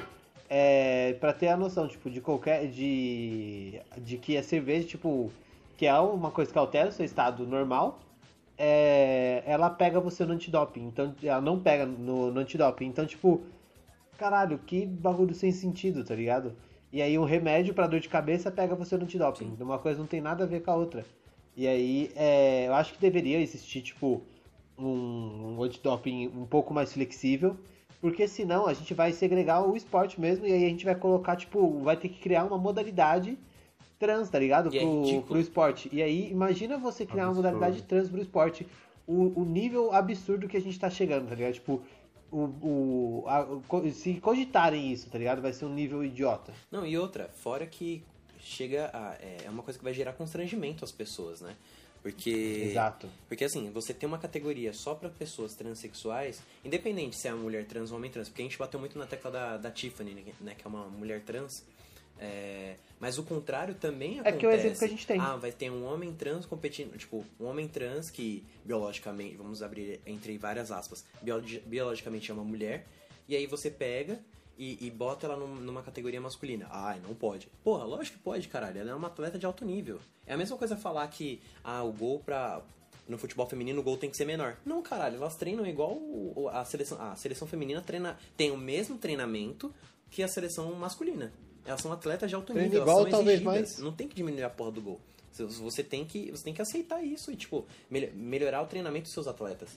é, pra ter a noção, tipo, de qualquer. De, de que a cerveja, tipo, que é uma coisa que altera o seu estado normal, é, ela pega você no antidoping. Então, ela não pega no, no antidoping. Então, tipo, caralho, que bagulho sem sentido, tá ligado? E aí um remédio pra dor de cabeça pega você no antidoping. Uma coisa não tem nada a ver com a outra. E aí, é, eu acho que deveria existir, tipo, um, um antidoping um pouco mais flexível, porque senão a gente vai segregar o esporte mesmo, e aí a gente vai colocar, tipo, vai ter que criar uma modalidade trans, tá ligado? E é Pro, ridículo. pro esporte. E aí, imagina você criar uma Absurdo. modalidade trans pro esporte. O, o nível absurdo que a gente tá chegando, tá ligado? Tipo, o, o, a- o se cogitarem isso, tá ligado? Vai ser um nível idiota. Não, e outra, fora que chega a, é, é uma coisa que vai gerar constrangimento às pessoas, né? Porque. Exato. Porque assim, você tem uma categoria só pra pessoas transexuais, independente se é uma mulher trans ou homem trans, porque a gente bateu muito na tecla da, da Tiffany, né, que é uma mulher trans. É, mas o contrário também É acontece. que é o exemplo que a gente tem. Ah, vai ter um homem trans competindo, tipo, um homem trans que biologicamente, vamos abrir entre várias aspas, biologi- biologicamente é uma mulher, e aí você pega e, e bota ela num- numa categoria masculina. Ai, não pode. Porra, lógico que pode, caralho. Ela é uma atleta de alto nível. É a mesma coisa falar que ah, o gol pra. No futebol feminino o gol tem que ser menor. Não, caralho, elas treinam igual a seleção. A seleção feminina treina, tem o mesmo treinamento que a seleção masculina. Elas são atletas de alto Treina nível, igual, elas são talvez exigidas. mais. Não tem que diminuir a porra do gol. Você- tem que, você tem que aceitar isso e, tipo, mel- melhorar o treinamento dos seus atletas.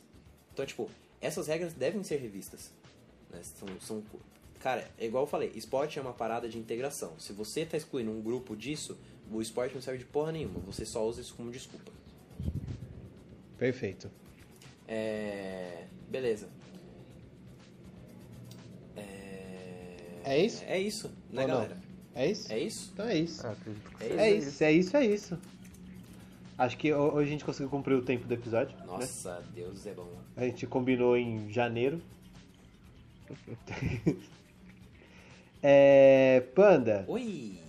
Então, tipo, essas regras devem ser revistas. né? São, são, cara, é igual eu falei, esporte é uma parada de integração. Se você tá excluindo um grupo disso, o esporte não serve de porra nenhuma. Você só usa isso como desculpa. Perfeito. É... Beleza. É isso? É isso, né, Ou não? galera? É isso? É isso? Então é isso. É, acredito que É seja É isso, é isso, é isso. Acho que ho- hoje a gente conseguiu cumprir o tempo do episódio. né? Nossa, Deus é bom. A gente combinou em janeiro. é, Panda, Oi!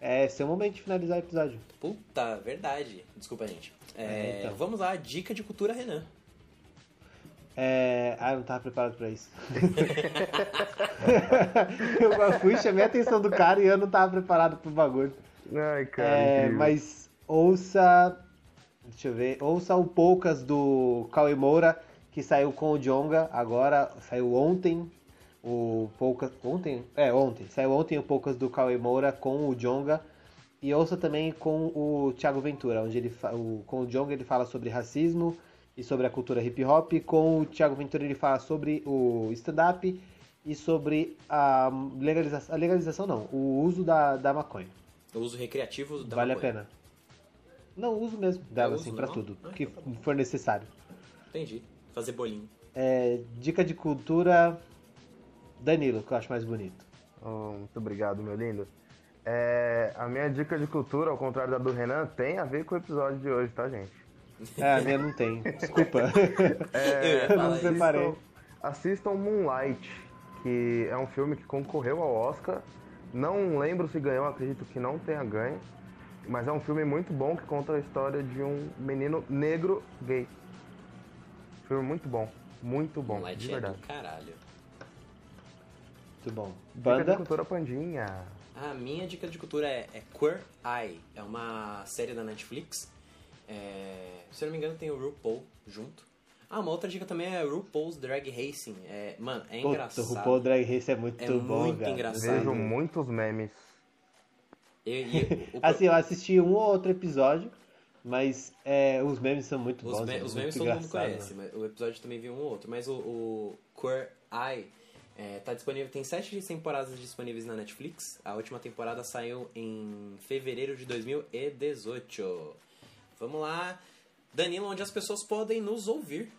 é seu momento de finalizar o episódio. Puta, verdade. Desculpa, gente. É, É, então. Vamos lá, dica de cultura Renan. É... Ah, eu não tava preparado pra isso. eu fui, chamei a atenção do cara e eu não tava preparado pro bagulho. Ai, cara. É, mas ouça. Deixa eu ver. Ouça o Poucas do Cauê Moura, que saiu com o Jonga agora. Saiu ontem. O Poucas. Ontem? É, ontem. Saiu ontem o Poucas do Cauê Moura com o Jonga. E ouça também com o Thiago Ventura, onde ele o, com o Jonga ele fala sobre racismo e sobre a cultura hip hop. Com o Thiago Ventura ele fala sobre o stand-up e sobre a legalização. A legalização não, o uso da, da maconha. O uso recreativo da vale maconha. a pena. Não, uso mesmo dela, uso assim, pra normal? tudo Ah, que então tá for necessário. Entendi. Fazer bolinho. É, dica de cultura, Danilo, que eu acho mais bonito. Oh, muito obrigado, meu lindo. É, a minha dica de cultura, ao contrário da do Renan, tem a ver com o episódio de hoje, tá, gente? É, a minha não tem, desculpa. Ia eu não isso. preparei. Assistam Moonlight, que é um filme que concorreu ao Oscar. Não lembro se ganhou, acredito que não tenha ganho. Mas é um filme muito bom que conta a história de um menino negro gay. Filme muito bom. Muito bom, Moonlight de é verdade. do caralho. Muito bom. Dica de Banda, cultura pandinha. A minha dica de cultura é, é Queer Eye. É uma série da Netflix. É, se eu não me engano, tem o RuPaul junto. Ah, uma outra dica também é RuPaul's Drag Racing. É, mano, é engraçado. o RuPaul Drag Race é muito É bom, muito cara. engraçado. Vejo muitos memes. E- e- o- Assim, eu assisti um ou outro episódio, mas é, os memes são muito Os, bons. me- é os muito memes todo mundo conhece, mas o episódio também viu um ou outro. Mas o, o Queer Eye é, tá disponível, tem sete temporadas disponíveis na Netflix. A última temporada saiu em fevereiro de 2018. Vamos lá, Danilo, onde as pessoas podem nos ouvir.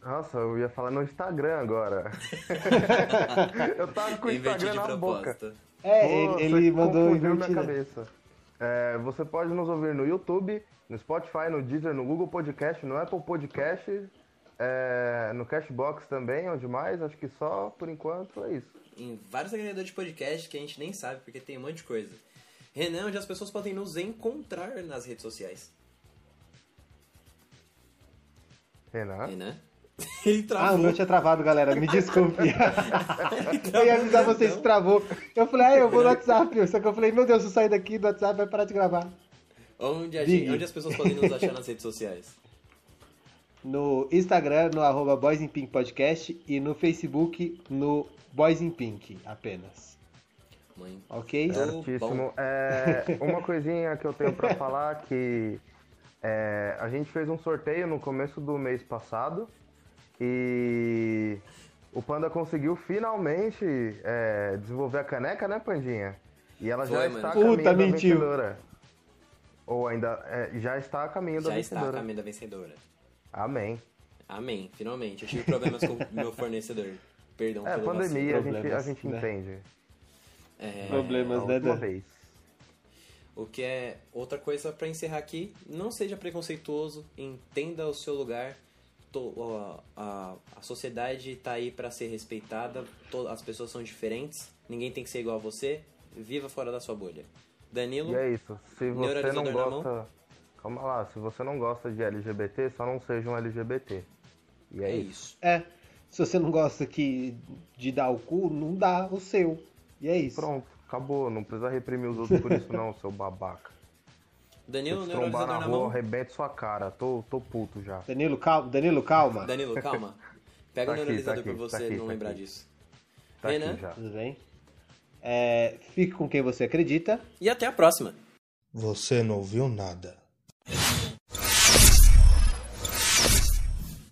Nossa, eu ia falar no Instagram agora. eu tava com o Instagram na boca. É, Pô, ele, você ele mandou confundiu minha invertida. cabeça. É, você pode nos ouvir no YouTube, no Spotify, no Deezer, no Google Podcast, no Apple Podcast, é, no Cashbox também, onde mais? Acho que só por enquanto é isso. Em vários agregadores de podcast que a gente nem sabe, porque tem um monte de coisa. Renan, onde as pessoas podem nos encontrar nas redes sociais. Renan? Renan? Ele Ah, travou. o meu tinha travado, galera. Me desculpe. Ele eu ia avisar vocês botão. que travou. Eu falei, ah, eu vou no WhatsApp. Só que eu falei, meu Deus, se eu sair daqui do WhatsApp, vai parar de gravar. Onde, a gente- onde as pessoas podem nos achar nas redes sociais? No Instagram, no arroba Boys in Pink Podcast. E no Facebook, no Boys in Pink, apenas. Mãe. Ok? Certíssimo. É, uma coisinha que eu tenho pra falar que é, a gente fez um sorteio no começo do mês passado e o Panda conseguiu finalmente é, desenvolver a caneca, né, Pandinha? E ela já Foi, está mano. a caminho Puta, da vencedora. Ou ainda é, já está a caminho da Já está a vencedora. caminho da vencedora. Amém. Amém, finalmente. Eu tive problemas com o meu fornecedor. Perdão É, pandemia, a gente, a gente né? entende. É, Problemas, né, Dan? vez. O que é outra coisa para encerrar aqui, não seja preconceituoso, entenda o seu lugar. A, a, a sociedade tá aí para ser respeitada, to- as pessoas são diferentes, ninguém tem que ser igual a você. Viva fora da sua bolha. Danilo, E é isso. Se você não gosta. Calma lá, se você não gosta de LGBT, só não seja um LGBT. E é, é isso. isso. É, se você não gosta que, de dar o cu, não dá o seu. E é isso. Pronto, acabou. Não precisa reprimir os outros por isso não, seu babaca. Danilo, Se trombar na na rua, arrebente sua cara. Tô, tô puto já. Danilo, calma. Danilo, calma. Danilo, calma. Pega Tá o aqui, neuralizador tá pra aqui, você tá aqui, não tá lembrar aqui. disso. Tá Renan? aqui já. Tudo bem? É, fique com quem você acredita. E até a próxima. Você não ouviu nada.